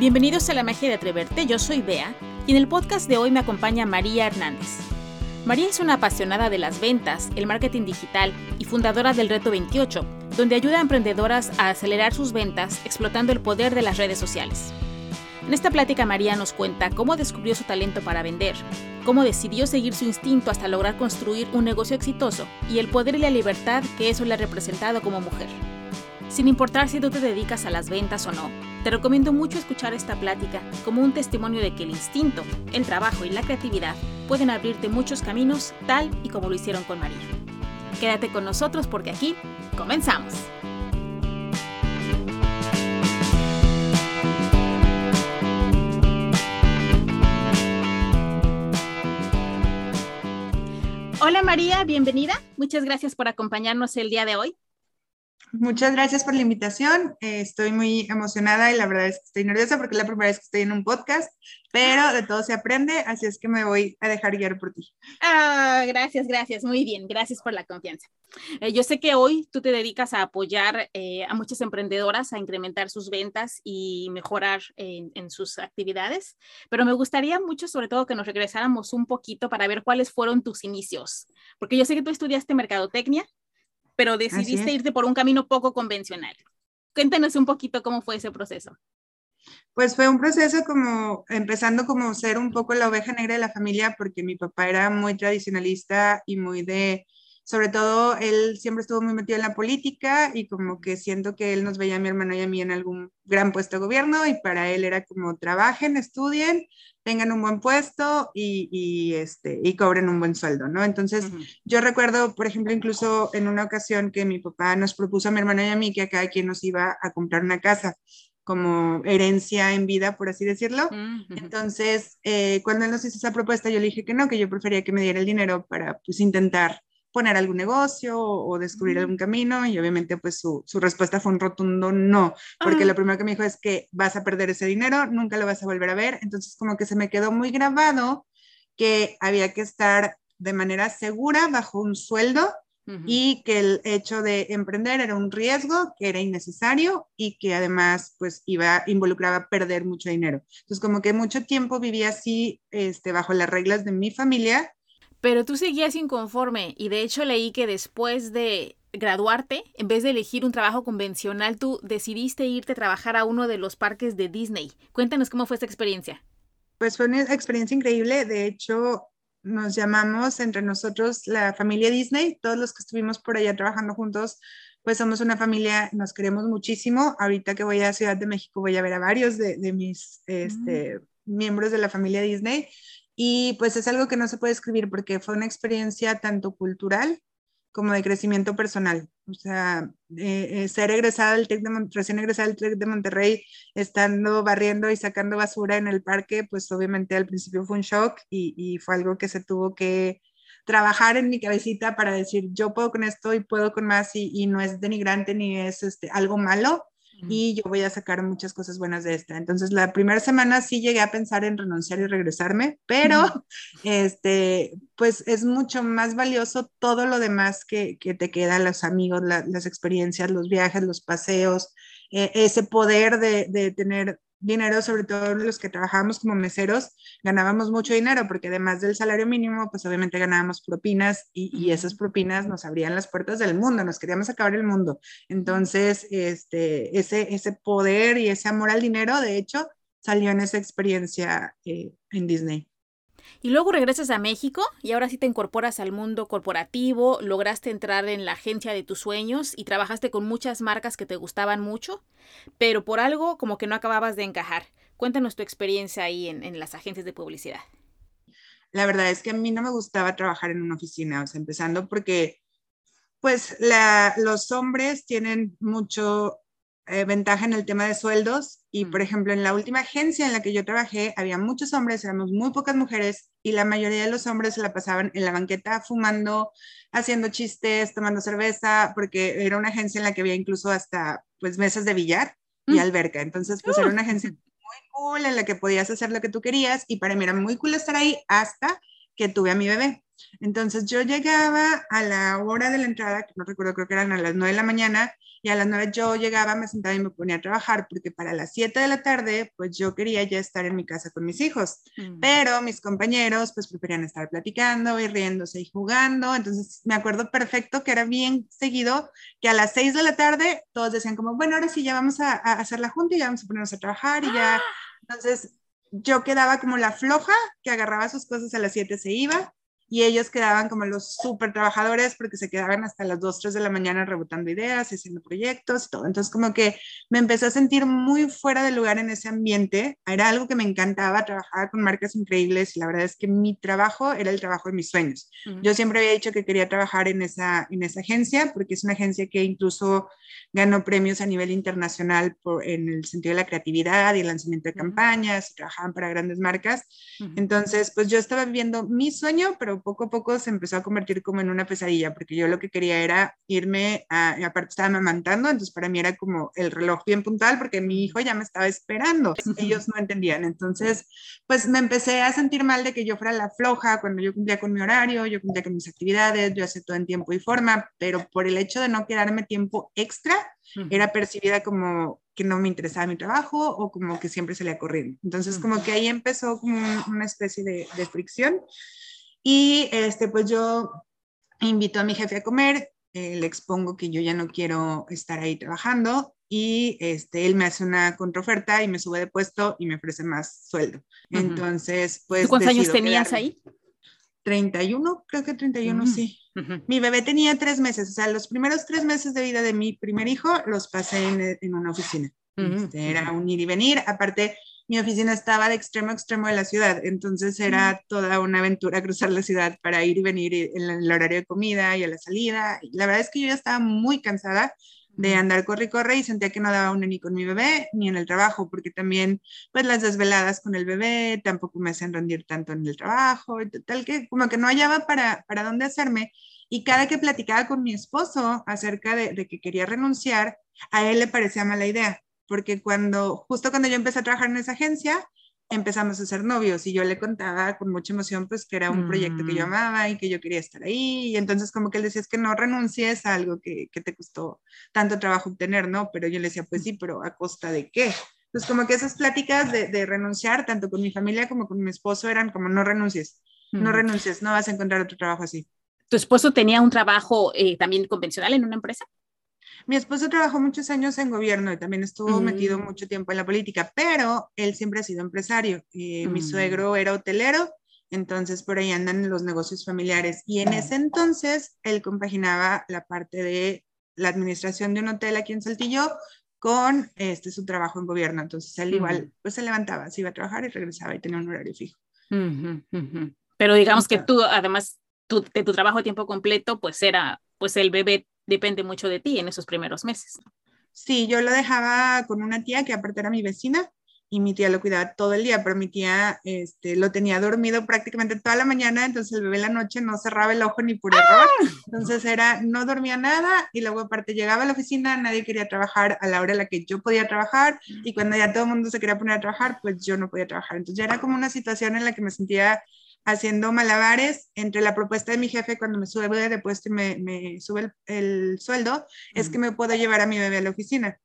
Bienvenidos a la magia de atreverte, yo soy Bea y en el podcast de hoy me acompaña María Hernández. María es una apasionada de las ventas, el marketing digital y fundadora del Reto 28, donde ayuda a emprendedoras a acelerar sus ventas explotando el poder de las redes sociales. En esta plática María nos cuenta cómo descubrió su talento para vender, cómo decidió seguir su instinto hasta lograr construir un negocio exitoso y el poder y la libertad que eso le ha representado como mujer. Sin importar si tú te dedicas a las ventas o no, te recomiendo mucho escuchar esta plática como un testimonio de que el instinto, el trabajo y la creatividad pueden abrirte muchos caminos tal y como lo hicieron con María. Quédate con nosotros porque aquí comenzamos. Hola María, bienvenida. Muchas gracias por acompañarnos el día de hoy. Muchas gracias por la invitación. Eh, estoy muy emocionada y la verdad es que estoy nerviosa porque es la primera vez que estoy en un podcast, pero de todo se aprende, así es que me voy a dejar guiar por ti. Ah, gracias, gracias. Muy bien, gracias por la confianza. Eh, yo sé que hoy tú te dedicas a apoyar eh, a muchas emprendedoras a incrementar sus ventas y mejorar en, en sus actividades, pero me gustaría mucho, sobre todo, que nos regresáramos un poquito para ver cuáles fueron tus inicios, porque yo sé que tú estudiaste mercadotecnia pero decidiste irte por un camino poco convencional. Cuéntanos un poquito cómo fue ese proceso. Pues fue un proceso como empezando como ser un poco la oveja negra de la familia, porque mi papá era muy tradicionalista y muy de, sobre todo, él siempre estuvo muy metido en la política y como que siento que él nos veía a mi hermano y a mí en algún gran puesto de gobierno y para él era como trabajen, estudien, tengan un buen puesto y, este, y cobren un buen sueldo, ¿no? Entonces, yo recuerdo, por ejemplo, incluso en una ocasión que mi papá nos propuso a mi hermano y a mí que a cada quien nos iba a comprar una casa como herencia en vida, por así decirlo. Entonces, eh, cuando él nos hizo esa propuesta, yo le dije que no, que yo prefería que me diera el dinero para, pues, intentar poner algún negocio o, descubrir algún camino y obviamente pues su, su, respuesta fue un rotundo no, porque lo primero que me dijo es que vas a perder ese dinero, nunca lo vas a volver a ver, entonces como que se me quedó muy grabado que había que estar de manera segura bajo un sueldo y que el hecho de emprender era un riesgo que era innecesario y que además pues iba involucraba perder mucho dinero. Entonces como que mucho tiempo vivía así este bajo las reglas de mi familia pero tú seguías inconforme y de hecho leí que después de graduarte, en vez de elegir un trabajo convencional, tú decidiste irte a trabajar a uno de los parques de Disney. Cuéntanos cómo fue esta experiencia. Pues fue una experiencia increíble. De hecho, nos llamamos entre nosotros la familia Disney. Todos los que estuvimos por allá trabajando juntos, pues somos una familia, nos queremos muchísimo. Ahorita que voy a Ciudad de México voy a ver a varios de, mis mm. este, miembros de la familia Disney y pues es algo que no se puede escribir porque fue una experiencia tanto cultural como de crecimiento personal. O sea, eh, eh, ser egresada del TEC de recién egresada del TEC de Monterrey, estando barriendo y sacando basura en el parque, pues obviamente al principio fue un shock y, y fue algo que se tuvo que trabajar en mi cabecita para decir, yo puedo con esto y puedo con más y, y no es denigrante ni es este, algo malo, y yo voy a sacar muchas cosas buenas de esta. Entonces, la primera semana sí llegué a pensar en renunciar y regresarme, pero este, pues es mucho más valioso todo lo demás que, que te queda, los amigos, las experiencias, los viajes, los paseos, eh, ese poder de, de tener dinero, sobre todo los que trabajábamos como meseros, ganábamos mucho dinero porque además del salario mínimo, pues obviamente ganábamos propinas y, esas propinas nos abrían las puertas del mundo, nos queríamos acabar el mundo. Entonces, este, ese, ese poder y ese amor al dinero, de hecho, salió en esa experiencia eh, en Disney. Y luego regresas a México y ahora sí te incorporas al mundo corporativo, lograste entrar en la agencia de tus sueños y trabajaste con muchas marcas que te gustaban mucho, pero por algo como que no acababas de encajar. Cuéntanos tu experiencia ahí en, las agencias de publicidad. La verdad es que a mí no me gustaba trabajar en una oficina, o sea, empezando porque pues la, los hombres tienen mucho eh, ventaja en el tema de sueldos y, por ejemplo, en la última agencia en la que yo trabajé, había muchos hombres, éramos muy pocas mujeres y la mayoría de los hombres se la pasaban en la banqueta fumando, haciendo chistes, tomando cerveza, porque era una agencia en la que había incluso hasta, pues, mesas de billar y mm. alberca. Entonces, pues, era una agencia muy cool en la que podías hacer lo que tú querías y para mí era muy cool estar ahí hasta que tuve a mi bebé. Entonces yo llegaba a la hora de la entrada, que no recuerdo, creo que eran a las 9 de la mañana, y a las 9 yo llegaba, me sentaba y me ponía a trabajar, porque para las 7 de la tarde, pues yo quería ya estar en mi casa con mis hijos, mm. pero mis compañeros pues preferían estar platicando y riéndose y jugando, entonces me acuerdo perfecto que era bien seguido que a las 6 de la tarde todos decían como, bueno, ahora sí ya vamos a, a hacer la junta y ya vamos a ponernos a trabajar y ya, ¡Ah! entonces yo quedaba como la floja que agarraba sus cosas a las 7 se iba y ellos quedaban como los súper trabajadores porque se quedaban hasta las 2, 3 de la mañana rebotando ideas, haciendo proyectos y todo. Entonces como que me empecé a sentir muy fuera de lugar en ese ambiente. Era algo que me encantaba, trabajaba con marcas increíbles y la verdad es que mi trabajo era el trabajo de mis sueños. Yo siempre había dicho que quería trabajar en esa, en esa agencia porque es una agencia que incluso ganó premios a nivel internacional por, en el sentido de la creatividad y el lanzamiento de campañas, y trabajaban para grandes marcas. Entonces, pues yo estaba viviendo mi sueño, pero poco a poco se empezó a convertir como en una pesadilla, porque yo lo que quería era irme, a, aparte estaba amamantando, entonces para mí era como el reloj bien puntual, porque mi hijo ya me estaba esperando, ellos no entendían, entonces pues me empecé a sentir mal de que yo fuera la floja cuando yo cumplía con mi horario, yo cumplía con mis actividades, yo hacía todo en tiempo y forma, pero por el hecho de no quedarme tiempo extra, era percibida como que no me interesaba mi trabajo o como que siempre se le corriendo. Entonces, como que ahí empezó como una especie de, de fricción. Y este, pues yo invito a mi jefe a comer, eh, le expongo que yo ya no quiero estar ahí trabajando y este, él me hace una contraoferta y me sube de puesto y me ofrece más sueldo. Entonces, pues... ¿Cuántos años tenías ahí? 31, creo que 31, sí. Mi bebé tenía tres meses, o sea, los primeros tres meses de vida de mi primer hijo los pasé en, en una oficina. Este, era un ir y venir. Aparte, mi oficina estaba de extremo a extremo de la ciudad, entonces era toda una aventura cruzar la ciudad para ir y venir en el horario de comida y a la salida. La verdad es que yo ya estaba muy cansada de andar corre y corre y sentía que no daba una ni con mi bebé ni en el trabajo, porque también pues las desveladas con el bebé tampoco me hacían rendir tanto en el trabajo, tal que como que no hallaba para, para dónde hacerme. Y cada que platicaba con mi esposo acerca de, de que quería renunciar, a él le parecía mala idea porque cuando, justo cuando yo empecé a trabajar en esa agencia, empezamos a ser novios y yo le contaba con mucha emoción pues que era un proyecto que yo mm. amaba y que yo quería estar ahí y entonces como que él decía es que no renuncies a algo que, que, te costó tanto trabajo obtener, ¿no? Pero yo le decía pues sí, pero a costa de qué? Entonces como que esas pláticas de, de renunciar tanto con mi familia como con mi esposo eran como no renuncies, no renuncies, no vas a encontrar otro trabajo así. ¿Tu esposo tenía un trabajo eh, también convencional en una empresa? Mi esposo trabajó muchos años en gobierno y también estuvo metido mm. mucho tiempo en la política, pero él siempre ha sido empresario. Mi mm. suegro era hotelero, entonces por ahí andan los negocios familiares. Y en ese entonces él compaginaba la parte de la administración de un hotel aquí en Saltillo con este, su trabajo en gobierno. Entonces él igual, pues se levantaba, se iba a trabajar y regresaba y tenía un horario fijo. Pero digamos que tú, además de tu trabajo a tiempo completo, pues era, pues el bebé depende mucho de ti en esos primeros meses. Sí, yo lo dejaba con una tía que aparte era mi vecina y mi tía lo cuidaba todo el día, pero mi tía este, lo tenía dormido prácticamente toda la mañana, entonces el bebé en la noche no cerraba el ojo ni por error, ¡Ah! entonces era, no dormía nada y luego aparte llegaba a la oficina, nadie quería trabajar a la hora en la que yo podía trabajar y cuando ya todo el mundo se quería poner a trabajar, pues yo no podía trabajar, entonces ya era como una situación en la que me sentía haciendo malabares entre la propuesta de mi jefe cuando me sube de puesto y me, me sube el, sueldo, es que me puedo llevar a mi bebé a la oficina.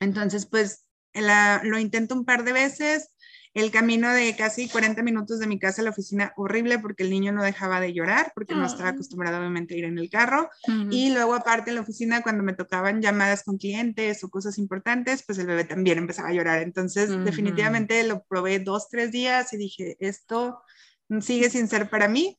Entonces, pues lo intento un par de veces. El camino de casi 40 minutos de mi casa a la oficina, horrible porque el niño no dejaba de llorar, porque no estaba acostumbrado obviamente a ir en el carro. Y luego aparte en la oficina, cuando me tocaban llamadas con clientes o cosas importantes, pues el bebé también empezaba a llorar. Entonces, definitivamente lo probé dos, tres días y dije, esto sigue sin ser para mí.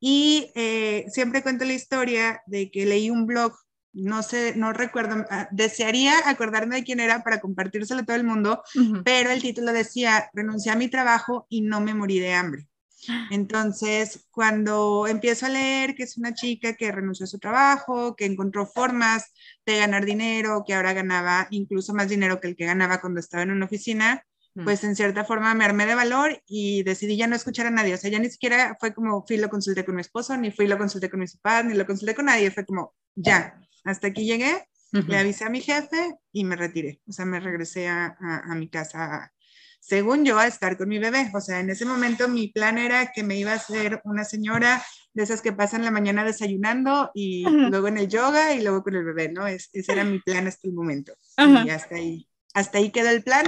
Y eh, siempre cuento la historia de que leí un blog, no sé, no recuerdo, ah, desearía acordarme de quién era para compartírselo a todo el mundo, pero el título decía, renuncié a mi trabajo y no me morí de hambre. Entonces, cuando empiezo a leer que es una chica que renunció a su trabajo, que encontró formas de ganar dinero, que ahora ganaba incluso más dinero que el que ganaba cuando estaba en una oficina, pues en cierta forma me armé de valor y decidí ya no escuchar a nadie. O sea, ya ni siquiera fue como fui lo consulté con mi esposo, ni fui lo consulté con mis papás, ni lo consulté con nadie. Fue como, ya, hasta aquí llegué, le avisé a mi jefe y me retiré. O sea, me regresé a, a, mi casa según yo, a estar con mi bebé. O sea, en ese momento mi plan era que me iba a ser una señora de esas que pasan la mañana desayunando y luego en el yoga y luego con el bebé, ¿no? ese era mi plan hasta el momento. Y hasta ahí, hasta ahí quedó el plan,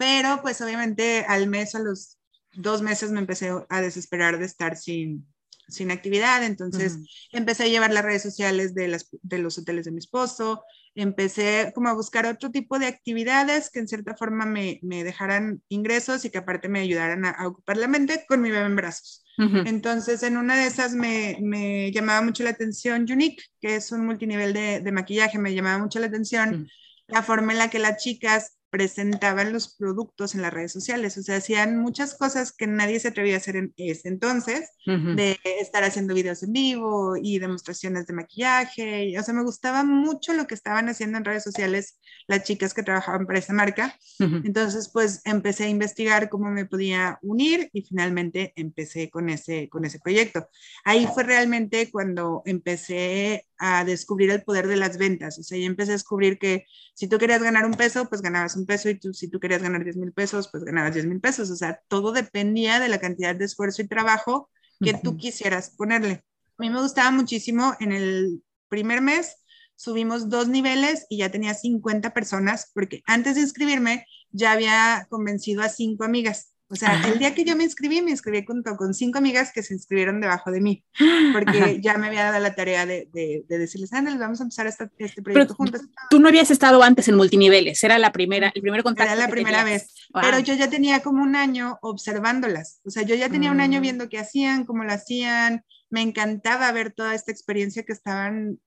pero pues obviamente al mes a los dos meses me empecé a desesperar de estar sin, sin actividad, entonces empecé a llevar las redes sociales de, las, de los hoteles de mi esposo, empecé como a buscar otro tipo de actividades que en cierta forma me, me dejaran ingresos y que aparte me ayudaran a, ocupar la mente con mi bebé en brazos. Entonces, en una de esas me, me, llamaba mucho la atención Unique, que es un multinivel de, de maquillaje, me llamaba mucho la atención la forma en la que las chicas presentaban los productos en las redes sociales, o sea, hacían muchas cosas que nadie se atrevía a hacer en ese entonces, de estar haciendo videos en vivo y demostraciones de maquillaje, o sea, me gustaba mucho lo que estaban haciendo en redes sociales las chicas que trabajaban para esa marca, entonces pues empecé a investigar cómo me podía unir y finalmente empecé con ese, con ese proyecto. Ahí fue realmente cuando empecé a descubrir el poder de las ventas. O sea, yo empecé a descubrir que si tú querías ganar un peso, pues ganabas un peso y tú, si tú querías ganar 10 mil pesos, pues ganabas 10 mil pesos. O sea, todo dependía de la cantidad de esfuerzo y trabajo que tú quisieras ponerle. A mí me gustaba muchísimo en el primer mes. Subimos dos niveles y ya tenía 50 personas porque antes de inscribirme ya había convencido a cinco amigas. O sea, el día que yo me inscribí, me inscribí junto con cinco amigas que se inscribieron debajo de mí, porque ya me había dado la tarea de, de, decirles, les vamos a empezar este, este proyecto juntos. Tú no habías estado antes en multiniveles, era la primera, el primer contacto. Era la primera vez, pero yo ya tenía como un año observándolas, o sea, yo ya tenía un año mm. viendo qué hacían, cómo lo hacían, me encantaba ver toda esta experiencia que estaban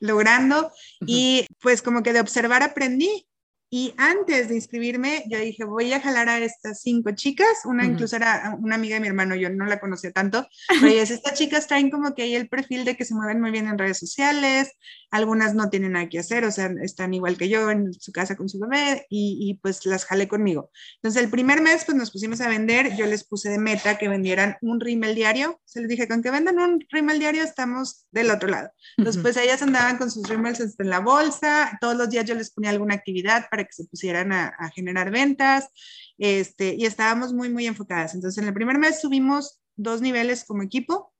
logrando y pues como que de observar aprendí y antes de inscribirme, yo dije, voy a jalar a estas cinco chicas, una incluso era una amiga de mi hermano, yo no la conocía tanto, pero es, estas chicas traen como que ahí el perfil de que se mueven muy bien en redes sociales, algunas no tienen nada que hacer, o sea, están igual que yo en su casa con su bebé y, y pues las jalé conmigo. Entonces el primer mes pues nos pusimos a vender, yo les puse de meta que vendieran un rímel diario, se les dije, con que vendan un rímel diario estamos del otro lado. Entonces pues ellas andaban con sus rímels en la bolsa, todos los días yo les ponía alguna actividad para que se pusieran a, generar ventas, este, y estábamos muy, muy enfocadas. Entonces, en el primer mes subimos dos niveles como equipo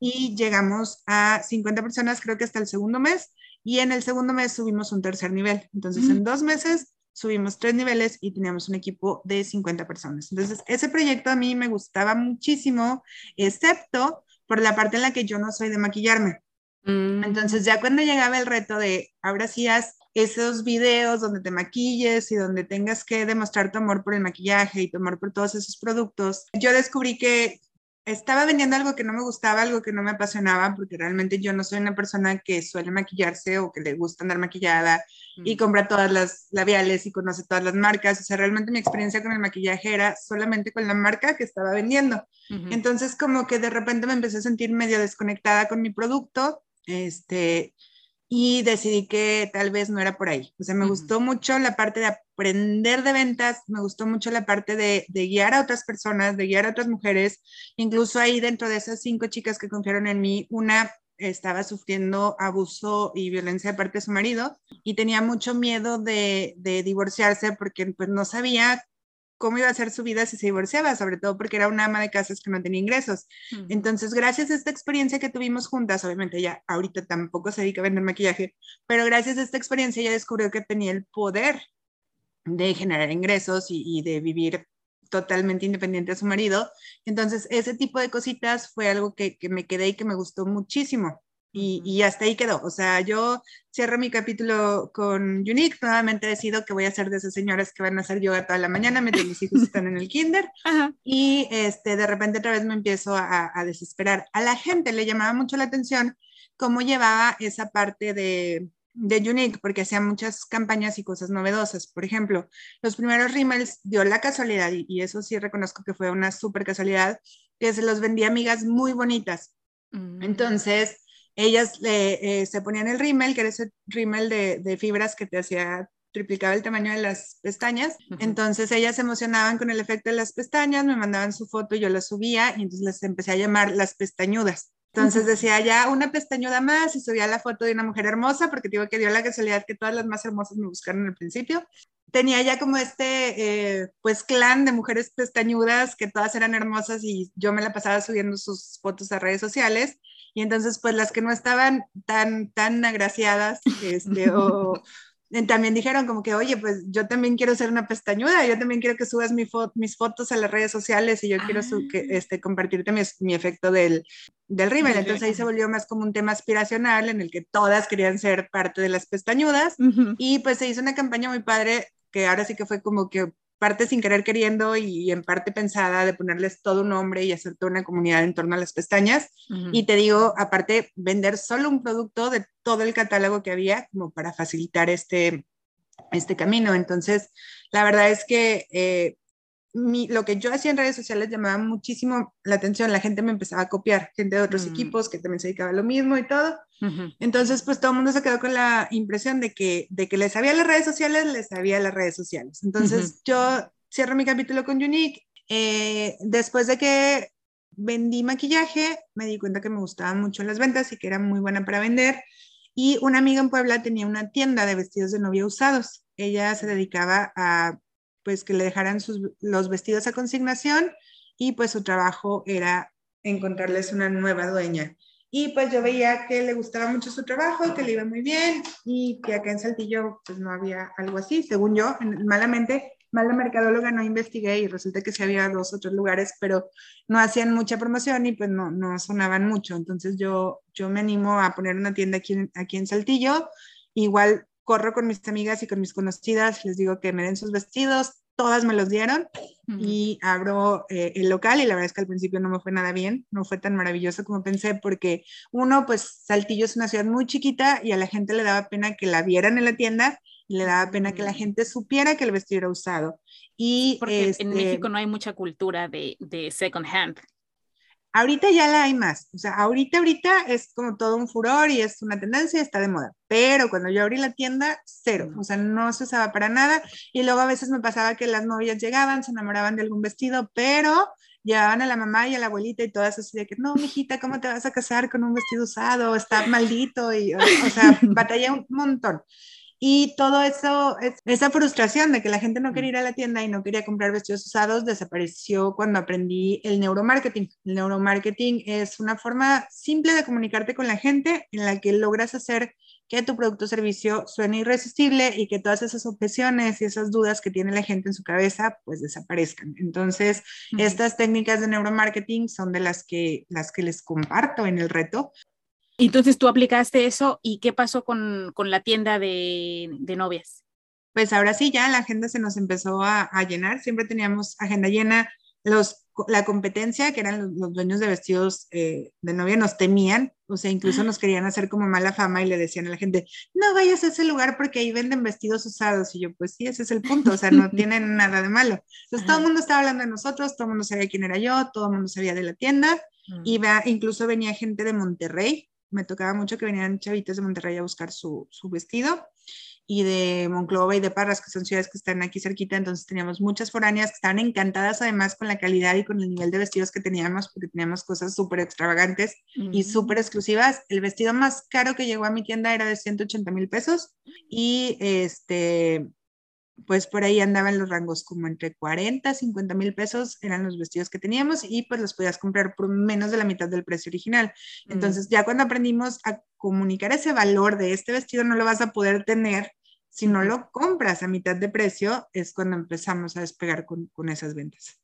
y llegamos a 50 personas, creo que hasta el segundo mes, y en el segundo mes subimos un tercer nivel. Entonces, en dos meses subimos tres niveles y teníamos un equipo de 50 personas. Entonces, ese proyecto a mí me gustaba muchísimo, excepto por la parte en la que yo no soy de maquillarme. Mm. Entonces, ya cuando llegaba el reto de, ahora sí haz esos videos donde te maquilles y donde tengas que demostrar tu amor por el maquillaje y tu amor por todos esos productos, yo descubrí que estaba vendiendo algo que no me gustaba, algo que no me apasionaba, porque realmente yo no soy una persona que suele maquillarse o que le gusta andar maquillada y mm. compra todas las labiales y conoce todas las marcas. O sea, realmente mi experiencia con el maquillaje era solamente con la marca que estaba vendiendo. Entonces, como que de repente me empecé a sentir medio desconectada con mi producto. Este, y decidí que tal vez no era por ahí. O sea, me gustó mucho la parte de aprender de ventas, me gustó mucho la parte de, guiar a otras personas, de guiar a otras mujeres. Incluso ahí dentro de esas cinco chicas que confiaron en mí, una estaba sufriendo abuso y violencia de parte de su marido y tenía mucho miedo de, de divorciarse porque pues no sabía cómo iba a ser su vida si se divorciaba, sobre todo porque era una ama de casas que no tenía ingresos. Entonces, gracias a esta experiencia que tuvimos juntas, obviamente ella ahorita tampoco se dedica a vender maquillaje, pero gracias a esta experiencia ella descubrió que tenía el poder de generar ingresos y, de vivir totalmente independiente de su marido. Entonces, ese tipo de cositas fue algo que, que me quedé y que me gustó muchísimo. Y, hasta ahí quedó. O sea, yo cierro mi capítulo con Unique. Nuevamente decido que voy a ser de esas señoras que van a hacer yoga toda la mañana mientras mis hijos están en el kinder. Y este, de repente otra vez me empiezo a, desesperar. A la gente le llamaba mucho la atención cómo llevaba esa parte de, de Unique, porque hacía muchas campañas y cosas novedosas. Por ejemplo, los primeros rímels dio la casualidad, y, y eso sí reconozco que fue una súper casualidad, que se los vendía amigas muy bonitas. Mm. Entonces, ellas eh, se ponían el rímel, que era ese rímel de, fibras que te hacía triplicaba el tamaño de las pestañas. Entonces ellas se emocionaban con el efecto de las pestañas, me mandaban su foto y yo la subía y entonces les empecé a llamar las pestañudas. Entonces decía ya una pestañuda más y subía la foto de una mujer hermosa porque digo que dio la casualidad que todas las más hermosas me buscaron al principio. Tenía ya como este, eh, pues, clan de mujeres pestañudas que todas eran hermosas y yo me la pasaba subiendo sus fotos a redes sociales. Y entonces, pues, las que no estaban tan, tan agraciadas, este, o, también dijeron como que, oye, pues yo también quiero ser una pestañuda, yo también quiero que subas mi mis fotos a las redes sociales y yo quiero que, ah. este, compartirte mi, mi efecto del, del rímel. Entonces ahí se volvió más como un tema aspiracional en el que todas querían ser parte de las pestañudas y pues se hizo una campaña muy padre que ahora sí que fue como que parte sin querer queriendo y en parte pensada de ponerles todo un nombre y hacer toda una comunidad en torno a las pestañas. Y te digo, aparte, vender solo un producto de todo el catálogo que había como para facilitar este, este camino. Entonces, la verdad es que eh, lo que yo hacía en redes sociales llamaba muchísimo la atención, la gente me empezaba a copiar, gente de otros mm. equipos que también se dedicaba a lo mismo y todo. Entonces, pues todo el mundo se quedó con la impresión de que, de que les sabía las redes sociales, les sabía las redes sociales. Entonces, yo cierro mi capítulo con Unique. Eh, después de que vendí maquillaje, me di cuenta que me gustaban mucho las ventas y que era muy buena para vender. Y una amiga en Puebla tenía una tienda de vestidos de novia usados. Ella se dedicaba a pues que le dejaran sus, los vestidos a consignación y pues su trabajo era encontrarles una nueva dueña. Y pues yo veía que le gustaba mucho su trabajo, que le iba muy bien y que acá en Saltillo pues no había algo así, según yo, malamente, mala mercadóloga no investigué y resulta que sí había dos otros lugares, pero no hacían mucha promoción y pues no, no sonaban mucho. Entonces yo, yo me animo a poner una tienda aquí, aquí en Saltillo. Igual corro con mis amigas y con mis conocidas, les digo que me den sus vestidos, todas me los dieron y abro eh, el local y la verdad es que al principio no me fue nada bien, no fue tan maravilloso como pensé porque uno, pues Saltillo es una ciudad muy chiquita y a la gente le daba pena que la vieran en la tienda y le daba pena que la gente supiera que el vestido era usado. Y porque en este México no hay mucha cultura de, de second hand. Ahorita ya la hay más, o sea, ahorita, ahorita es como todo un furor y es una tendencia, está de moda, pero cuando yo abrí la tienda, cero, o sea, no se usaba para nada y luego a veces me pasaba que las novias llegaban, se enamoraban de algún vestido, pero llevaban a la mamá y a la abuelita y todas así de que, no, mijita, ¿cómo te vas a casar con un vestido usado? Está maldito y, o, o sea, batallé un montón. Y todo eso, esa frustración de que la gente no quería ir a la tienda y no quería comprar vestidos usados, desapareció cuando aprendí el neuromarketing. El neuromarketing es una forma simple de comunicarte con la gente en la que logras hacer que tu producto o servicio suene irresistible y que todas esas objeciones y esas dudas que tiene la gente en su cabeza pues desaparezcan. Entonces, estas técnicas de neuromarketing son de las que, las que les comparto en el reto entonces tú aplicaste eso y qué pasó con, con la tienda de, de, novias? Pues ahora sí, ya la agenda se nos empezó a, a llenar, siempre teníamos agenda llena, los, la competencia, que eran los, dueños de vestidos eh, de novia, nos temían, o sea, incluso nos querían hacer como mala fama y le decían a la gente, no vayas a ese lugar porque ahí venden vestidos usados. Y yo, pues sí, ese es el punto, o sea, no tienen nada de malo. Entonces todo el mundo estaba hablando de nosotros, todo el mundo sabía quién era yo, todo el mundo sabía de la tienda, y incluso venía gente de Monterrey, me tocaba mucho que venían chavitas de Monterrey a buscar su, su, vestido y de Monclova y de Parras, que son ciudades que están aquí cerquita, entonces teníamos muchas foráneas que estaban encantadas además con la calidad y con el nivel de vestidos que teníamos, porque teníamos cosas súper extravagantes y súper exclusivas. El vestido más caro que llegó a mi tienda era de 180 mil pesos y este, pues por ahí andaban los rangos como entre 40, 50 mil pesos eran los vestidos que teníamos y pues los podías comprar por menos de la mitad del precio original. Mm. Entonces ya cuando aprendimos a comunicar ese valor de este vestido no lo vas a poder tener si no lo compras a mitad de precio, es cuando empezamos a despegar con, con esas ventas.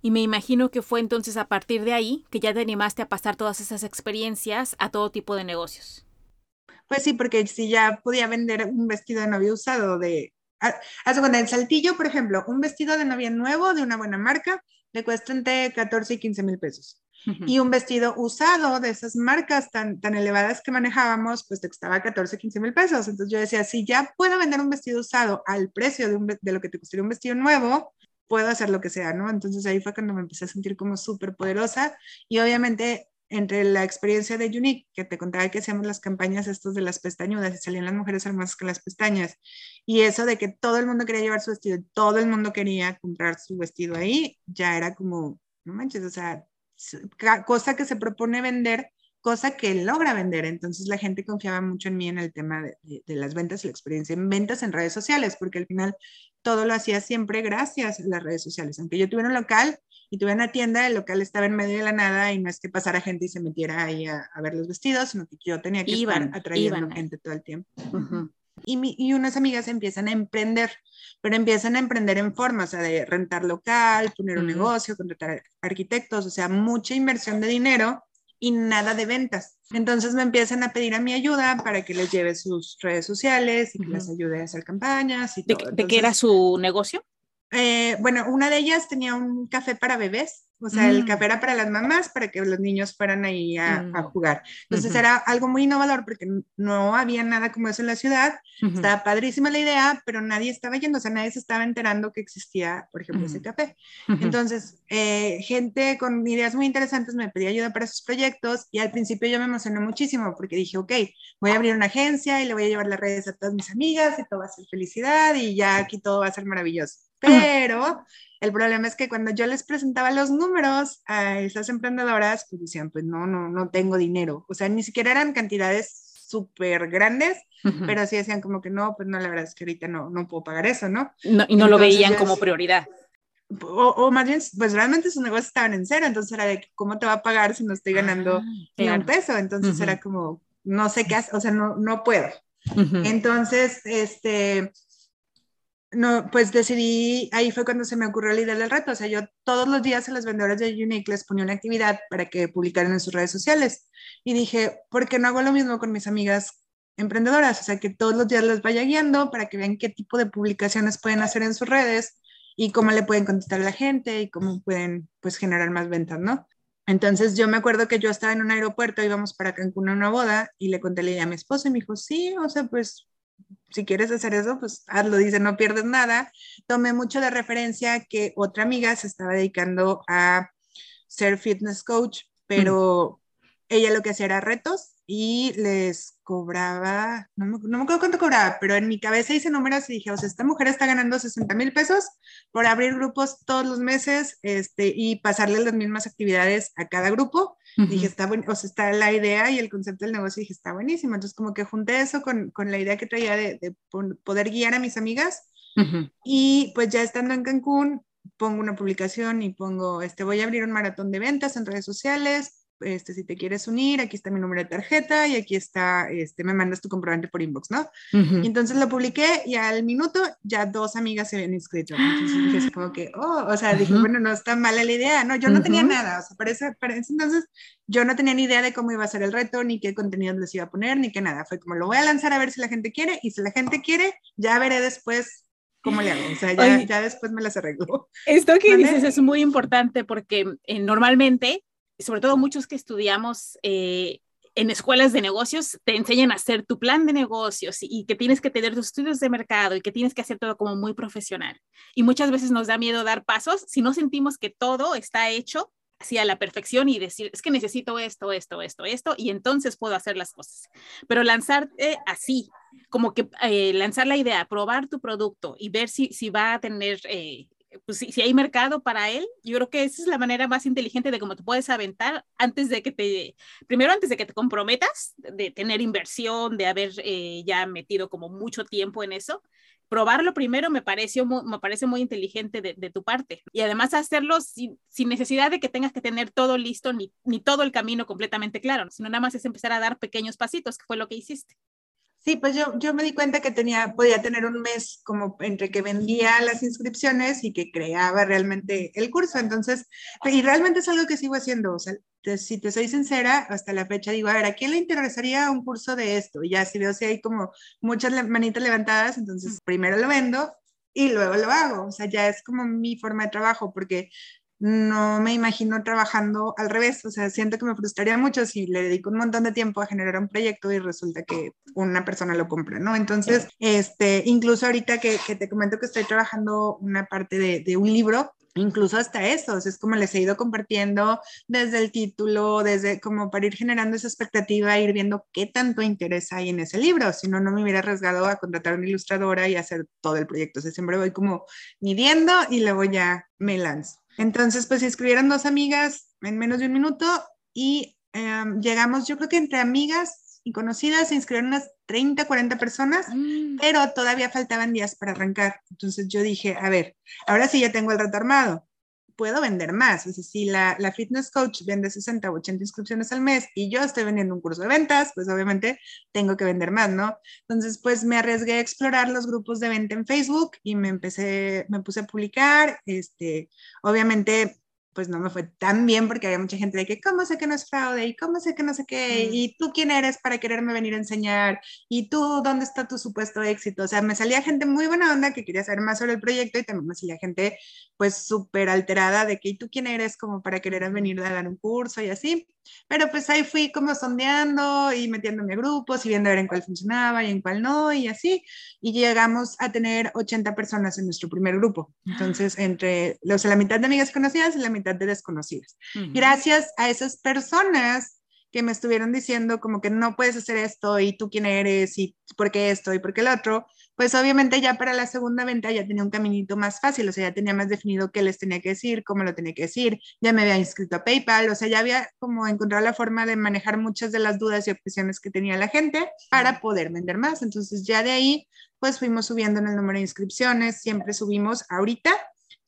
Y me imagino que fue entonces a partir de ahí que ya te animaste a pasar todas esas experiencias a todo tipo de negocios. Pues sí, porque si ya podía vender un vestido de novio usado de Haz cuando en Saltillo, por ejemplo, un vestido de novia nuevo de una buena marca le cuesta entre 14 y 15 mil pesos. Y un vestido usado de esas marcas tan, tan elevadas que manejábamos, pues te costaba 14, 15 mil pesos. Entonces yo decía, si ya puedo vender un vestido usado al precio de, de lo que te costaría un vestido nuevo, puedo hacer lo que sea, ¿no? Entonces ahí fue cuando me empecé a sentir como súper poderosa y obviamente entre la experiencia de Unique, que te contaba que hacíamos las campañas estos de las pestañudas y salían las mujeres hermosas con las pestañas, y eso de que todo el mundo quería llevar su vestido, todo el mundo quería comprar su vestido ahí, ya era como, no manches, o sea, cosa que se propone vender, cosa que logra vender. Entonces la gente confiaba mucho en mí en el tema de, de, las ventas y la experiencia en ventas en redes sociales, porque al final todo lo hacía siempre gracias a las redes sociales. Aunque yo tuviera un local y tuviera una tienda, el local estaba en medio de la nada y no es que pasara gente y se metiera ahí a, ver los vestidos, sino que yo tenía que estar atrayendo gente todo el tiempo. y, y, unas amigas empiezan a emprender, pero empiezan a emprender en forma, o sea, de rentar local, poner un negocio, contratar arquitectos, o sea, mucha inversión de dinero y nada de ventas. Entonces me empiezan a pedir a mi ayuda para que les lleve sus redes sociales y que les ayude a hacer campañas y ¿De, todo. ¿De qué era su negocio? Eh, bueno, una de ellas tenía un café para bebés o sea, el mm. café era para las mamás, para que los niños fueran ahí a, mm. jugar. Entonces era algo muy innovador porque no había nada como eso en la ciudad. Estaba padrísima la idea, pero nadie estaba yendo, o sea, nadie se estaba enterando que existía, por ejemplo, ese café. Entonces, eh, gente con ideas muy interesantes me pedía ayuda para sus proyectos y al principio yo me emocioné muchísimo porque dije, ok, voy a abrir una agencia y le voy a llevar las redes a todas mis amigas y todo va a ser felicidad y ya aquí todo va a ser maravilloso. Pero el problema es que cuando yo les presentaba los números a esas emprendedoras, pues decían, pues no, no, no tengo dinero. O sea, ni siquiera eran cantidades súper grandes, pero sí decían como que no, pues no, la verdad es que ahorita no, no puedo pagar eso, ¿no? y no lo veían como prioridad. O, más bien, pues realmente sus negocios estaban en cero, entonces era de cómo te va a pagar si no estoy ganando ah, ni un peso, entonces era como, no sé qué hacer, o sea, no, no puedo. Entonces, este, no, pues decidí, ahí fue cuando se me ocurrió la idea del reto. O sea, yo todos los días a las vendedoras de Unique les ponía una actividad para que publicaran en sus redes sociales. Y dije, ¿por qué no hago lo mismo con mis amigas emprendedoras? O sea, que todos los días les vaya guiando para que vean qué tipo de publicaciones pueden hacer en sus redes y cómo le pueden contestar a la gente y cómo pueden, pues, generar más ventas, ¿no? Entonces yo me acuerdo que yo estaba en un aeropuerto, íbamos para Cancún a una boda y le conté la idea a mi esposo y me dijo, sí, o sea, pues si quieres hacer eso, pues hazlo, dice, no pierdes nada. Tomé mucho de referencia que otra amiga se estaba dedicando a ser fitness coach, pero ella lo que hacía era retos y les cobraba, no me, acuerdo cuánto cobraba, pero en mi cabeza hice números y dije, o sea, esta mujer está ganando 60 mil pesos por abrir grupos todos los meses este, y pasarle las mismas actividades a cada grupo. Dije, está bueno, o sea, está la idea y el concepto del negocio, dije, está buenísimo. Entonces, como que junté eso con, con la idea que traía de, de poder guiar a mis amigas. Y pues ya estando en Cancún, pongo una publicación y pongo, este, voy a abrir un maratón de ventas en redes sociales, este, si te quieres unir, aquí está mi número de tarjeta y aquí está, este, me mandas tu comprobante por inbox, ¿no? Y entonces lo publiqué y al minuto ya dos amigas se habían inscrito. Entonces dije como que, oh, o sea, dije, bueno, no está mala la idea, ¿no? Yo no tenía nada, o sea, para ese, para ese entonces yo no tenía ni idea de cómo iba a ser el reto, ni qué contenido les iba a poner, ni qué nada. Fue como, lo voy a lanzar a ver si la gente quiere y si la gente quiere, ya veré después ¿cómo le hago? O sea, ya, ya después me las arreglo. Esto que dices es muy importante porque eh, normalmente sobre todo muchos que estudiamos eh, en escuelas de negocios, te enseñan a hacer tu plan de negocios y, que tienes que tener tus estudios de mercado y que tienes que hacer todo como muy profesional. Y muchas veces nos da miedo dar pasos si no sentimos que todo está hecho hacia la perfección y decir, es que necesito esto, esto, esto, esto, y entonces puedo hacer las cosas. Pero lanzarte así, como que eh, lanzar la idea, probar tu producto y ver si, si va a tener eh, pues si, hay mercado para él, yo creo que esa es la manera más inteligente de cómo te puedes aventar antes de que te, primero antes de que te comprometas, de tener inversión, de haber eh, ya metido como mucho tiempo en eso. Probarlo primero me, pareció, me parece muy inteligente de, tu parte. Y además hacerlo sin, sin, necesidad de que tengas que tener todo listo ni, ni todo el camino completamente claro, sino nada más es empezar a dar pequeños pasitos, que fue lo que hiciste. Sí, pues yo, yo me di cuenta que tenía, podía tener un mes como entre que vendía las inscripciones y que creaba realmente el curso. Entonces, y realmente es algo que sigo haciendo. O sea, si te soy sincera, hasta la fecha digo, a ver, ¿a quién le interesaría un curso de esto? Y ya si veo si hay como muchas manitas levantadas, entonces primero lo vendo y luego lo hago. O sea, ya es como mi forma de trabajo, porque no me imagino trabajando al revés, o sea, siento que me frustraría mucho si le dedico un montón de tiempo a generar un proyecto y resulta que una persona lo compra, ¿no? Entonces, este, incluso ahorita que, te comento que estoy trabajando una parte de, de un libro, incluso hasta eso, es como les he ido compartiendo desde el título, desde como para ir generando esa expectativa, ir viendo qué tanto interés hay en ese libro, si no, no me hubiera arriesgado a contratar a una ilustradora y hacer todo el proyecto, o sea, siempre voy como midiendo y luego ya me lanzo. Entonces, pues escribieron dos amigas en menos de un minuto y em, llegamos, yo creo que entre amigas y conocidas, se inscribieron unas 30, 40 personas, mm. pero todavía faltaban días para arrancar. Entonces yo dije, a ver, ahora sí ya tengo el reto armado puedo vender más. Es decir, si la, la, fitness coach vende 60 o 80 inscripciones al mes y yo estoy vendiendo un curso de ventas, pues obviamente tengo que vender más, ¿no? Entonces, pues me arriesgué a explorar los grupos de venta en Facebook y me empecé, me puse a publicar. Este, obviamente pues no me fue tan bien porque había mucha gente de que, ¿cómo sé que no es fraude? ¿Y cómo sé que no sé qué? ¿Y tú quién eres para quererme venir a enseñar? ¿Y tú dónde está tu supuesto éxito? O sea, me salía gente muy buena onda que quería saber más sobre el proyecto y también me salía gente pues súper alterada de que, ¿y tú quién eres como para querer venir a dar un curso y así? Pero pues ahí fui como sondeando y metiéndome a grupos y viendo a ver en cuál funcionaba y en cuál no y así. Y llegamos a tener 80 personas en nuestro primer grupo. Entonces, entre los, la mitad de amigas conocidas y la mitad de desconocidas. Gracias a esas personas que me estuvieron diciendo como que no puedes hacer esto y tú quién eres y por qué esto y por qué el otro, pues obviamente ya para la segunda venta ya tenía un caminito más fácil, o sea, ya tenía más definido qué les tenía que decir, cómo lo tenía que decir, ya me había inscrito a PayPal, o sea, ya había como encontrado la forma de manejar muchas de las dudas y objeciones que tenía la gente para poder vender más. Entonces ya de ahí, pues fuimos subiendo en el número de inscripciones, siempre subimos ahorita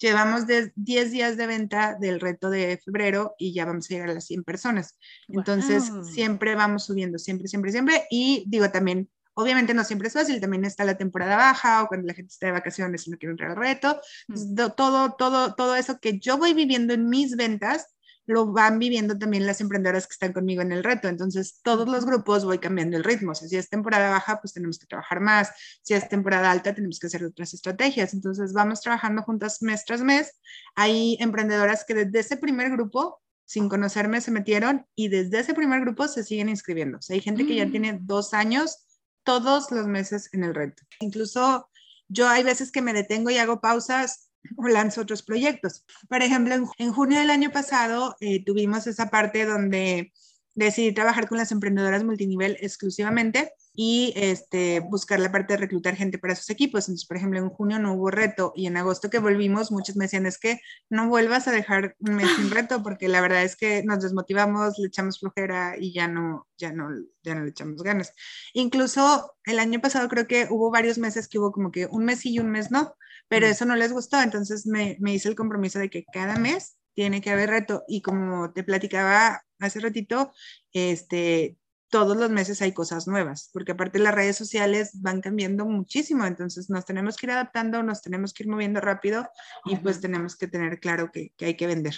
Llevamos 10 días de venta del reto de febrero y ya vamos a llegar a las 100 personas. Entonces, siempre vamos subiendo, siempre, siempre, siempre. Y digo también, obviamente no siempre es fácil, también está la temporada baja o cuando la gente está de vacaciones y no quiere entrar al reto. Mm. Todo, todo, todo eso que yo voy viviendo en mis ventas, lo van viviendo también las emprendedoras que están conmigo en el reto. Entonces, todos los grupos voy cambiando el ritmo. si es temporada baja, pues tenemos que trabajar más. Si es temporada alta, tenemos que hacer otras estrategias. Entonces, vamos trabajando juntas mes tras mes. Hay emprendedoras que desde ese primer grupo, sin conocerme, se metieron y desde ese primer grupo se siguen inscribiendo. O sea, hay gente que ya mm. tiene dos años todos los meses en el reto. Incluso yo hay veces que me detengo y hago pausas o lanzo otros proyectos. Por ejemplo, en, junio del año pasado eh, tuvimos esa parte donde decidí trabajar con las emprendedoras multinivel exclusivamente y este, buscar la parte de reclutar gente para sus equipos. Entonces, por ejemplo, en junio no hubo reto y en agosto que volvimos, muchos me decían, es que no vuelvas a dejar un mes sin reto porque la verdad es que nos desmotivamos, le echamos flojera y ya no, ya no, ya no le echamos ganas. Incluso el año pasado creo que hubo varios meses que hubo como que un mes y un mes no, pero eso no les gustó, entonces me, me hice el compromiso de que cada mes tiene que haber reto y como te platicaba hace ratito, este, todos los meses hay cosas nuevas, porque aparte las redes sociales van cambiando muchísimo, entonces nos tenemos que ir adaptando, nos tenemos que ir moviendo rápido y pues tenemos que tener claro que, que hay que vender.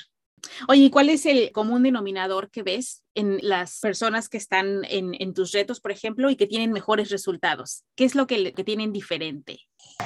Oye, ¿cuál es el común denominador que ves en las personas que están en, en tus retos, por ejemplo, y que tienen mejores resultados? ¿Qué es lo que, que tienen diferente?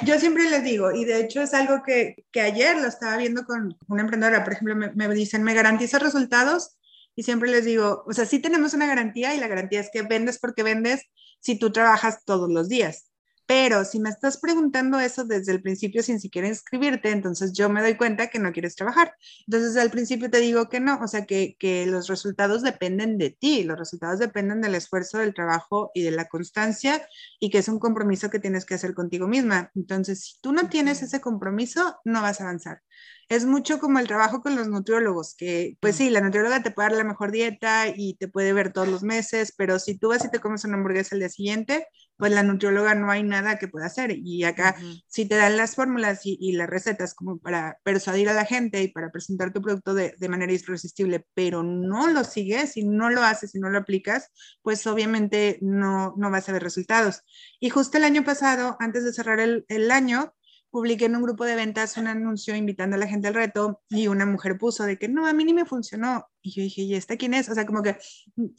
Yo siempre les digo, y de hecho es algo que, que ayer lo estaba viendo con una emprendedora, por ejemplo, me, me dicen, ¿me garantiza resultados? Y siempre les digo, o sea, sí tenemos una garantía y la garantía es que vendes porque vendes si tú trabajas todos los días. Pero si me estás preguntando eso desde el principio sin siquiera inscribirte, entonces yo me doy cuenta que no quieres trabajar. Entonces al principio te digo que no, o sea, que, que los resultados dependen de ti, los resultados dependen del esfuerzo, del trabajo y de la constancia y que es un compromiso que tienes que hacer contigo misma. Entonces, si tú no tienes ese compromiso, no vas a avanzar es mucho como el trabajo con los nutriólogos, que pues sí, la nutrióloga te puede dar la mejor dieta y te puede ver todos los meses, pero si tú vas y te comes una hamburguesa al día siguiente, pues la nutrióloga no hay nada que pueda hacer. Y acá, si te dan las fórmulas y, las recetas como para persuadir a la gente y para presentar tu producto de, manera irresistible, pero no lo sigues y no lo haces y no lo aplicas, pues obviamente no, no vas a ver resultados. Y justo el año pasado, antes de cerrar el, el año, publiqué en un grupo de ventas un anuncio invitando a la gente al reto y una mujer puso de que no, a mí ni me funcionó. Y yo dije, ¿y esta quién es? O sea, como que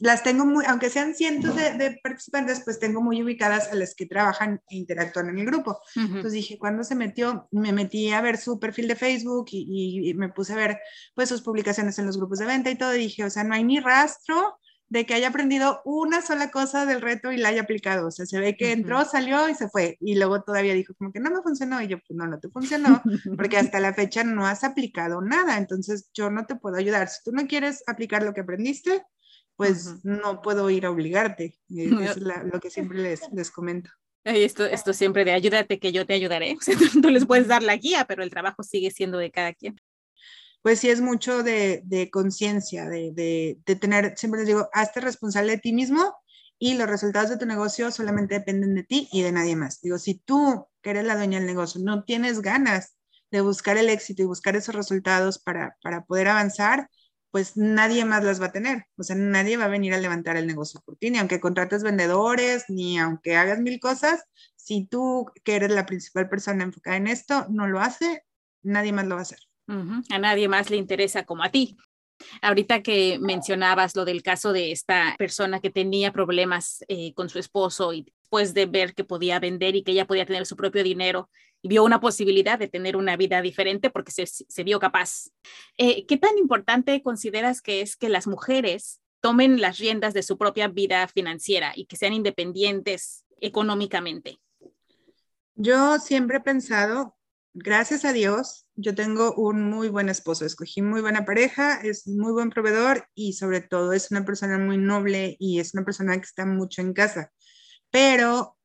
las tengo muy, aunque sean cientos de, participantes, pues tengo muy ubicadas a las que trabajan e interactúan en el grupo. Entonces dije, ¿cuándo se metió? Me metí a ver su perfil de Facebook y, y, me puse a ver pues sus publicaciones en los grupos de venta y todo. Y dije, o sea, no hay ni rastro de que haya aprendido una sola cosa del reto y la haya aplicado. O sea, se ve que entró, salió y se fue. Y luego todavía dijo como que no me funcionó. Y yo, pues no, no te funcionó, porque hasta la fecha no has aplicado nada. Entonces yo no te puedo ayudar. Si tú no quieres aplicar lo que aprendiste, pues no puedo ir a obligarte. Eso es lo que siempre les, les comento. Esto, esto siempre de ayúdate que yo te ayudaré. O sea, tú les puedes dar la guía, pero el trabajo sigue siendo de cada quien pues sí es mucho de, conciencia, de, tener, siempre les digo, hazte responsable de ti mismo y los resultados de tu negocio solamente dependen de ti y de nadie más. Digo, si tú, que eres la dueña del negocio, no tienes ganas de buscar el éxito y buscar esos resultados para, para poder avanzar, pues nadie más las va a tener. O sea, nadie va a venir a levantar el negocio por ti, ni aunque contrates vendedores, ni aunque hagas mil cosas. Si tú, que eres la principal persona enfocada en esto, no lo hace, nadie más lo va a hacer. A nadie más le interesa como a ti. Ahorita que mencionabas lo del caso de esta persona que tenía problemas eh, con su esposo y después de ver que podía vender y que ella podía tener su propio dinero vio una posibilidad de tener una vida diferente porque se, vio capaz. Eh, ¿Qué tan importante consideras que es que las mujeres tomen las riendas de su propia vida financiera y que sean independientes económicamente? Yo siempre he pensado, gracias a Dios, yo tengo un muy buen esposo, escogí muy buena pareja, es muy buen proveedor y sobre todo es una persona muy noble y es una persona que está mucho en casa. Pero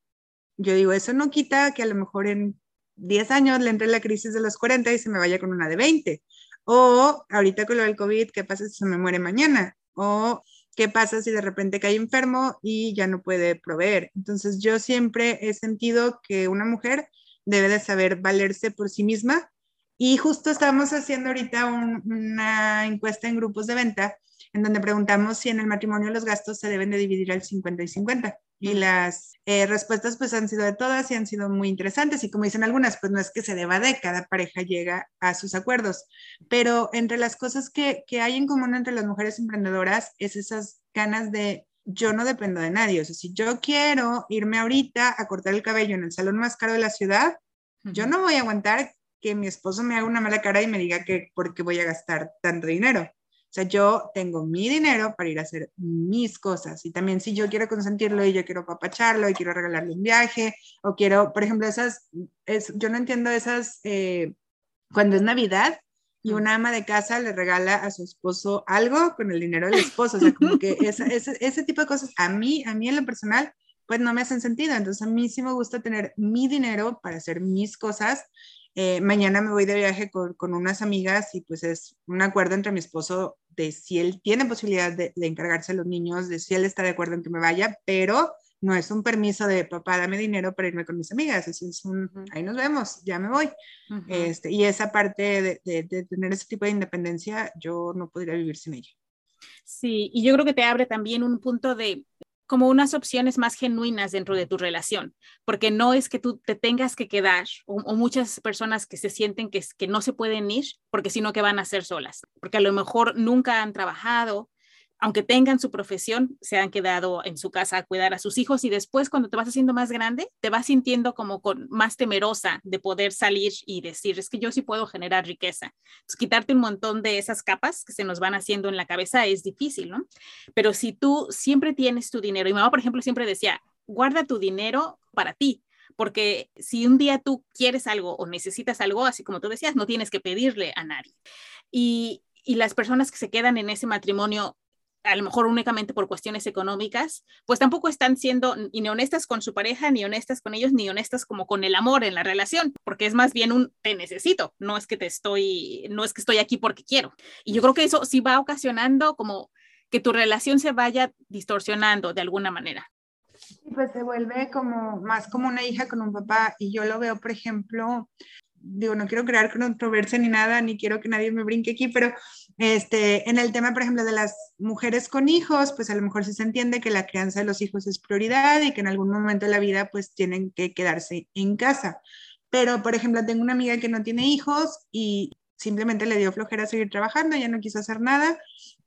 yo digo, eso no quita que a lo mejor en 10 años le entre la crisis de los 40 y se me vaya con una de 20. O ahorita con lo del COVID, ¿qué pasa si se me muere mañana? O qué pasa si de repente cae enfermo y ya no puede proveer. Entonces yo siempre he sentido que una mujer debe de saber valerse por sí misma. Y justo estábamos haciendo ahorita una encuesta en grupos de venta en donde preguntamos si en el matrimonio los gastos se deben de dividir al 50 y 50. Y las eh, respuestas pues han sido de todas y han sido muy interesantes. Y como dicen algunas, pues no es que se deba de, cada pareja llega a sus acuerdos. Pero entre las cosas que, que hay en común entre las mujeres emprendedoras es esas ganas de yo no dependo de nadie. O sea, si yo quiero irme ahorita a cortar el cabello en el salón más caro de la ciudad, yo no voy a aguantar que mi esposo me haga una mala cara y me diga que por qué voy a gastar tanto dinero. O sea, yo tengo mi dinero para ir a hacer mis cosas. Y también si yo quiero consentirlo y yo quiero papacharlo y quiero regalarle un viaje o quiero, por ejemplo, esas, es, yo no entiendo esas, eh, cuando es Navidad y una ama de casa le regala a su esposo algo con el dinero del esposo. O sea, como que ese, ese tipo de cosas a mí, a mí en lo personal, pues no me hacen sentido. Entonces a mí sí me gusta tener mi dinero para hacer mis cosas eh, mañana me voy de viaje con, con, unas amigas y pues es un acuerdo entre mi esposo de si él tiene posibilidad de, encargarse a los niños, de si él está de acuerdo en que me vaya, pero no es un permiso de papá, dame dinero para irme con mis amigas, es, es un, ahí nos vemos, ya me voy. este, y esa parte de, de, de, tener ese tipo de independencia, yo no podría vivir sin ella. Sí, y yo creo que te abre también un punto de como unas opciones más genuinas dentro de tu relación, porque no es que tú te tengas que quedar o, muchas personas que se sienten que, que no se pueden ir, porque sino que van a ser solas, porque a lo mejor nunca han trabajado aunque tengan su profesión, se han quedado en su casa a cuidar a sus hijos y después cuando te vas haciendo más grande, te vas sintiendo como con, más temerosa de poder salir y decir, es que yo sí puedo generar riqueza. Entonces, quitarte un montón de esas capas que se nos van haciendo en la cabeza es difícil, ¿no? Pero si tú siempre tienes tu dinero, y mi mamá, por ejemplo, siempre decía, guarda tu dinero para ti, porque si un día tú quieres algo o necesitas algo, así como tú decías, no tienes que pedirle a nadie. Y, y las personas que se quedan en ese matrimonio a lo mejor únicamente por cuestiones económicas, pues tampoco están siendo ni honestas con su pareja, ni honestas con ellos, ni honestas como con el amor en la relación, porque es más bien un te necesito, no es que te estoy, no es que estoy aquí porque quiero. Y yo creo que eso sí va ocasionando como que tu relación se vaya distorsionando de alguna manera. Pues se vuelve como más como una hija con un papá y yo lo veo, por ejemplo, digo, no quiero crear controversia ni nada, ni quiero que nadie me brinque aquí, pero este, en el tema, por ejemplo, de las mujeres con hijos, pues a lo mejor sí se entiende que la crianza de los hijos es prioridad y que en algún momento de la vida pues tienen que quedarse en casa. Pero, por ejemplo, tengo una amiga que no tiene hijos y simplemente le dio flojera seguir trabajando, ya no quiso hacer nada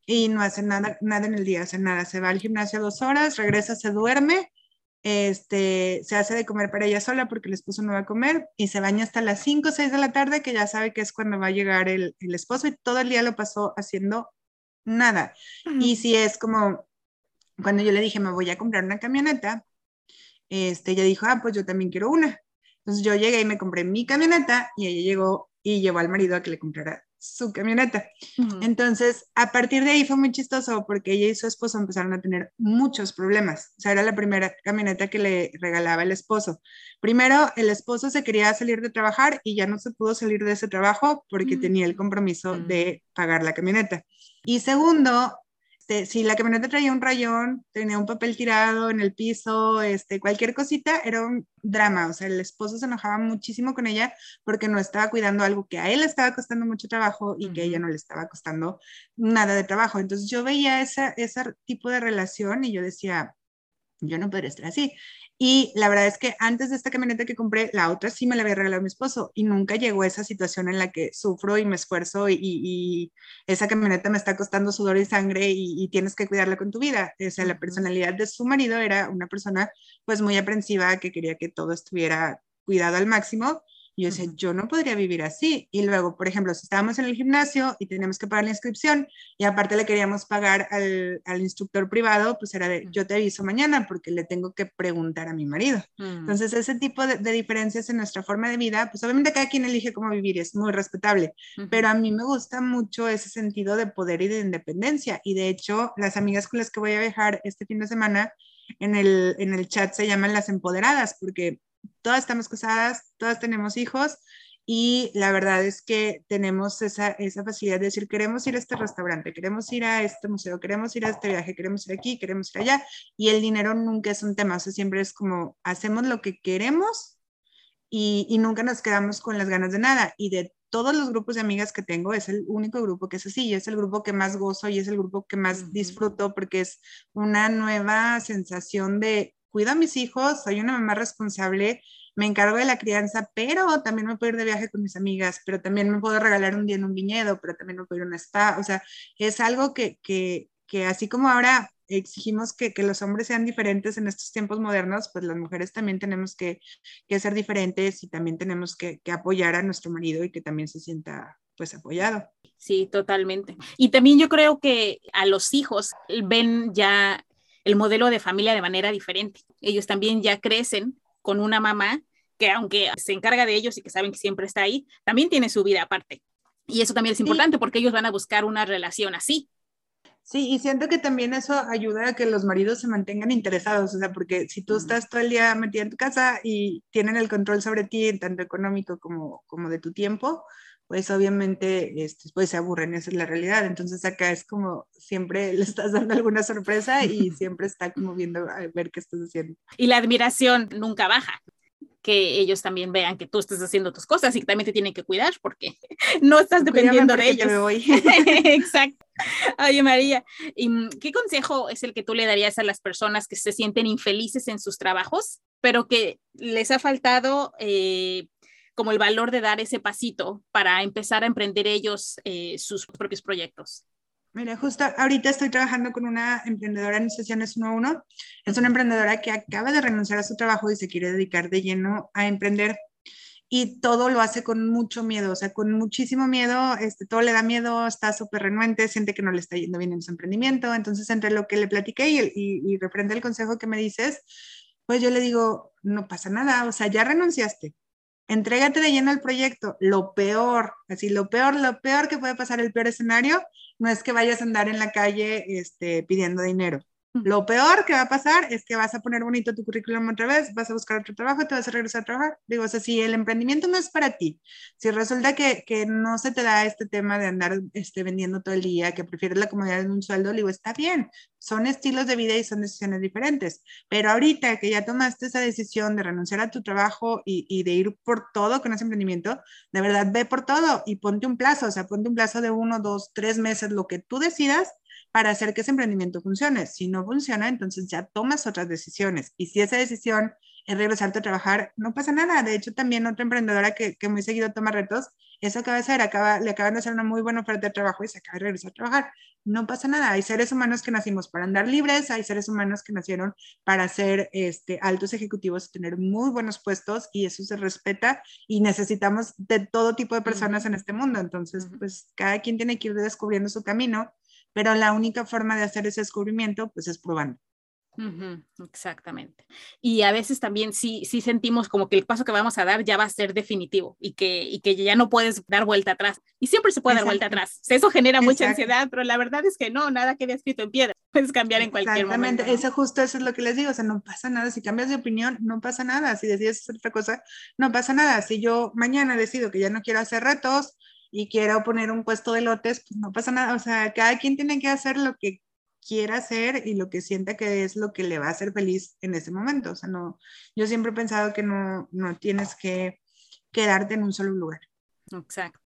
y no hace nada, nada en el día, hace nada. Se va al gimnasio dos horas, regresa, se duerme este, se hace de comer para ella sola porque el esposo no va a comer y se baña hasta las 5 o 6 de la tarde, que ya sabe que es cuando va a llegar el, el esposo y todo el día lo pasó haciendo nada. Y si es como cuando yo le dije, me voy a comprar una camioneta, este, ella dijo, ah, pues yo también quiero una. Entonces yo llegué y me compré mi camioneta y ella llegó y llevó al marido a que le comprara su camioneta. Entonces, a partir de ahí fue muy chistoso porque ella y su esposo empezaron a tener muchos problemas. O sea, era la primera camioneta que le regalaba el esposo. Primero, el esposo se quería salir de trabajar y ya no se pudo salir de ese trabajo porque tenía el compromiso de pagar la camioneta. Y segundo, este, si la camioneta traía un rayón, tenía un papel tirado en el piso, este, cualquier cosita, era un drama. O sea, el esposo se enojaba muchísimo con ella porque no estaba cuidando algo que a él le estaba costando mucho trabajo y que a ella no le estaba costando nada de trabajo. Entonces yo veía ese tipo de relación y yo decía, yo no podría estar así. Y la verdad es que antes de esta camioneta que compré, la otra sí me la había regalado mi esposo y nunca llegó esa situación en la que sufro y me esfuerzo y, esa camioneta me está costando sudor y sangre y, tienes que cuidarla con tu vida. O sea, la personalidad de su marido era una persona pues muy aprensiva que quería que todo estuviera cuidado al máximo y yo decía, yo no podría vivir así. Y luego, por ejemplo, si estábamos en el gimnasio y teníamos que pagar la inscripción y aparte le queríamos pagar al, al instructor privado, pues era de, yo te aviso mañana porque le tengo que preguntar a mi marido. Entonces, ese tipo de, diferencias en nuestra forma de vida, pues obviamente cada quien elige cómo vivir, es muy respetable, pero a mí me gusta mucho ese sentido de poder y de independencia. Y de hecho, las amigas con las que voy a viajar este fin de semana, en el, en el chat se llaman las empoderadas, porque todas estamos casadas, todas tenemos hijos y la verdad es que tenemos esa, esa facilidad de decir, queremos ir a este restaurante, queremos ir a este museo, queremos ir a este viaje, queremos ir aquí, queremos ir allá. Y el dinero nunca es un tema, o sea, siempre es como hacemos lo que queremos y, y nunca nos quedamos con las ganas de nada. Y de todos los grupos de amigas que tengo, es el único grupo que es así, y es el grupo que más gozo y es el grupo que más disfruto porque es una nueva sensación de cuido a mis hijos, soy una mamá responsable, me encargo de la crianza, pero también me puedo ir de viaje con mis amigas, pero también me puedo regalar un día en un viñedo, pero también me puedo ir a una spa, o sea, es algo que, que, que así como ahora exigimos que, que, los hombres sean diferentes en estos tiempos modernos, pues las mujeres también tenemos que, que ser diferentes y también tenemos que, que, apoyar a nuestro marido y que también se sienta pues apoyado. Sí, totalmente. Y también yo creo que a los hijos ven ya el modelo de familia de manera diferente. Ellos también ya crecen con una mamá que aunque se encarga de ellos y que saben que siempre está ahí, también tiene su vida aparte. Y eso también es importante porque ellos van a buscar una relación así. Sí, y siento que también eso ayuda a que los maridos se mantengan interesados, o sea, porque si tú estás todo el día metida en tu casa y tienen el control sobre ti, tanto económico como, como de tu tiempo, pues obviamente este, pues se aburren, esa es la realidad. Entonces acá es como siempre le estás dando alguna sorpresa y siempre está como viendo a ver qué estás haciendo. Y la admiración nunca baja que ellos también vean que tú estás haciendo tus cosas y que también te tienen que cuidar porque no estás dependiendo de ellos. Exacto. Oye, María, ¿qué consejo es el que tú le darías a las personas que se sienten infelices en sus trabajos, pero que les ha faltado eh, como el valor de dar ese pasito para empezar a emprender ellos eh, sus propios proyectos? Mira, justo ahorita estoy trabajando con una emprendedora en sesiones 1 1. Es una emprendedora que acaba de renunciar a su trabajo y se quiere dedicar de lleno a emprender. Y todo lo hace con mucho miedo, o sea, con muchísimo miedo, este, todo le da miedo, está súper renuente, siente que no le está yendo bien en su emprendimiento. Entonces, entre lo que le platiqué y, y, y referente al consejo que me dices, pues yo le digo, no pasa nada, o sea, ya renunciaste, entrégate de lleno al proyecto. Lo peor, así, lo peor, lo peor que puede pasar, el peor escenario, no es que vayas a andar en la calle este, pidiendo dinero. Lo peor que va a pasar es que vas a poner bonito tu currículum otra vez, vas a buscar otro trabajo, te vas a regresar a trabajar. Digo, o sea, si el emprendimiento no es para ti, si resulta que, que no se te da este tema de andar este, vendiendo todo el día, que prefieres la comodidad de un sueldo, digo, está bien, son estilos de vida y son decisiones diferentes. Pero ahorita que ya tomaste esa decisión de renunciar a tu trabajo y, y de ir por todo con ese emprendimiento, de verdad ve por todo y ponte un plazo, o sea, ponte un plazo de uno, dos, tres meses, lo que tú decidas para hacer que ese emprendimiento funcione. Si no funciona, entonces ya tomas otras decisiones. Y si esa decisión es regresarte a trabajar, no pasa nada. De hecho, también otra emprendedora que, que muy seguido toma retos, eso acaba de ser, acaba, le acaban de hacer una muy buena oferta de trabajo y se acaba de regresar a trabajar. No pasa nada. Hay seres humanos que nacimos para andar libres, hay seres humanos que nacieron para ser este, altos ejecutivos, tener muy buenos puestos y eso se respeta y necesitamos de todo tipo de personas en este mundo. Entonces, pues cada quien tiene que ir descubriendo su camino pero la única forma de hacer ese descubrimiento pues es probando. exactamente. Y a veces también sí, sí sentimos como que el paso que vamos a dar ya va a ser definitivo y que, y que ya no puedes dar vuelta atrás. Y siempre se puede dar vuelta atrás. Eso genera mucha ansiedad, pero la verdad es que no, nada queda escrito en piedra. Puedes cambiar en cualquier momento. Exactamente, eso justo eso es lo que les digo, o sea, no pasa nada. Si cambias de opinión, no pasa nada. Si decides hacer otra cosa, no pasa nada. Si yo mañana decido que ya no quiero hacer retos, y quiero poner un puesto de lotes, pues no pasa nada. O sea, cada quien tiene que hacer lo que quiera hacer y lo que sienta que es lo que le va a hacer feliz en ese momento. O sea, no, yo siempre he pensado que no, no tienes que quedarte en un solo lugar. Exacto.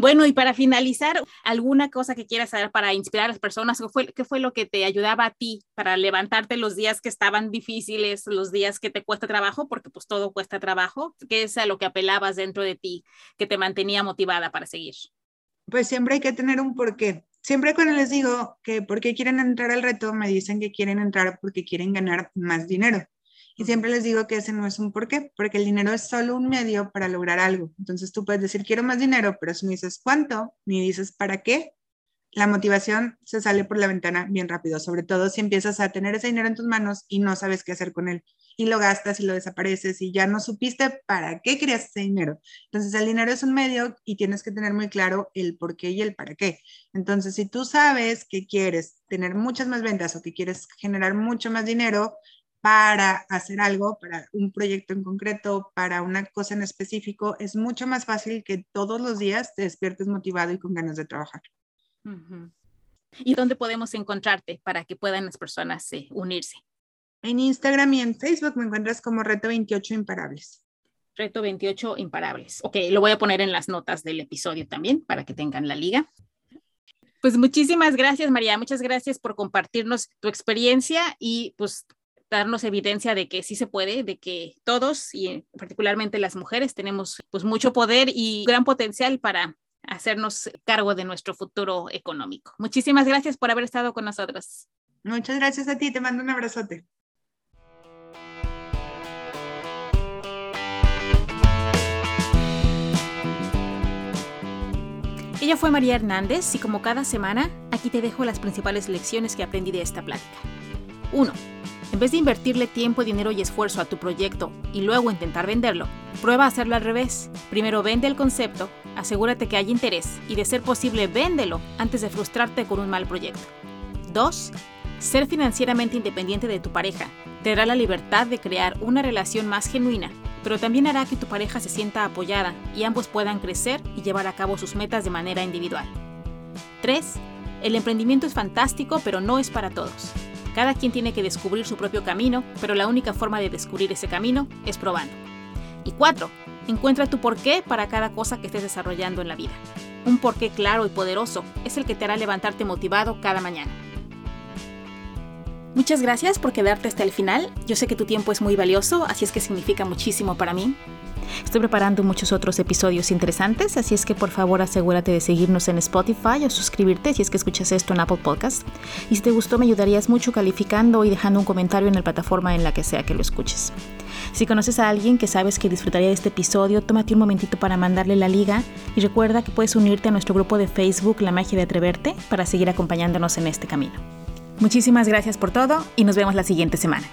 Bueno, y para finalizar, ¿alguna cosa que quieras saber para inspirar a las personas? ¿Qué fue, ¿Qué fue lo que te ayudaba a ti para levantarte los días que estaban difíciles, los días que te cuesta trabajo? Porque pues todo cuesta trabajo. ¿Qué es a lo que apelabas dentro de ti que te mantenía motivada para seguir? Pues siempre hay que tener un porqué. Siempre cuando les digo que por qué quieren entrar al reto, me dicen que quieren entrar porque quieren ganar más dinero. Y siempre les digo que ese no es un porqué, porque el dinero es solo un medio para lograr algo. Entonces tú puedes decir, quiero más dinero, pero si me dices cuánto, ni dices para qué, la motivación se sale por la ventana bien rápido, sobre todo si empiezas a tener ese dinero en tus manos y no sabes qué hacer con él y lo gastas y lo desapareces y ya no supiste para qué querías ese dinero. Entonces el dinero es un medio y tienes que tener muy claro el por qué y el para qué. Entonces si tú sabes que quieres tener muchas más ventas o que quieres generar mucho más dinero, para hacer algo, para un proyecto en concreto, para una cosa en específico, es mucho más fácil que todos los días te despiertes motivado y con ganas de trabajar. ¿Y dónde podemos encontrarte para que puedan las personas eh, unirse? En Instagram y en Facebook me encuentras como Reto 28 Imparables. Reto 28 Imparables. Ok, lo voy a poner en las notas del episodio también para que tengan la liga. Pues muchísimas gracias, María. Muchas gracias por compartirnos tu experiencia y pues darnos evidencia de que sí se puede, de que todos y particularmente las mujeres tenemos pues mucho poder y gran potencial para hacernos cargo de nuestro futuro económico. Muchísimas gracias por haber estado con nosotros. Muchas gracias a ti, te mando un abrazote. Ella fue María Hernández y como cada semana, aquí te dejo las principales lecciones que aprendí de esta plática. 1. En vez de invertirle tiempo, dinero y esfuerzo a tu proyecto y luego intentar venderlo, prueba a hacerlo al revés. Primero vende el concepto, asegúrate que haya interés y de ser posible véndelo antes de frustrarte con un mal proyecto. 2. Ser financieramente independiente de tu pareja te dará la libertad de crear una relación más genuina, pero también hará que tu pareja se sienta apoyada y ambos puedan crecer y llevar a cabo sus metas de manera individual. 3. El emprendimiento es fantástico, pero no es para todos. Cada quien tiene que descubrir su propio camino, pero la única forma de descubrir ese camino es probando. Y cuatro, encuentra tu porqué para cada cosa que estés desarrollando en la vida. Un porqué claro y poderoso es el que te hará levantarte motivado cada mañana. Muchas gracias por quedarte hasta el final. Yo sé que tu tiempo es muy valioso, así es que significa muchísimo para mí. Estoy preparando muchos otros episodios interesantes, así es que por favor asegúrate de seguirnos en Spotify o suscribirte si es que escuchas esto en Apple Podcast. Y si te gustó me ayudarías mucho calificando y dejando un comentario en la plataforma en la que sea que lo escuches. Si conoces a alguien que sabes que disfrutaría de este episodio, tómate un momentito para mandarle la liga y recuerda que puedes unirte a nuestro grupo de Facebook La Magia de Atreverte para seguir acompañándonos en este camino. Muchísimas gracias por todo y nos vemos la siguiente semana.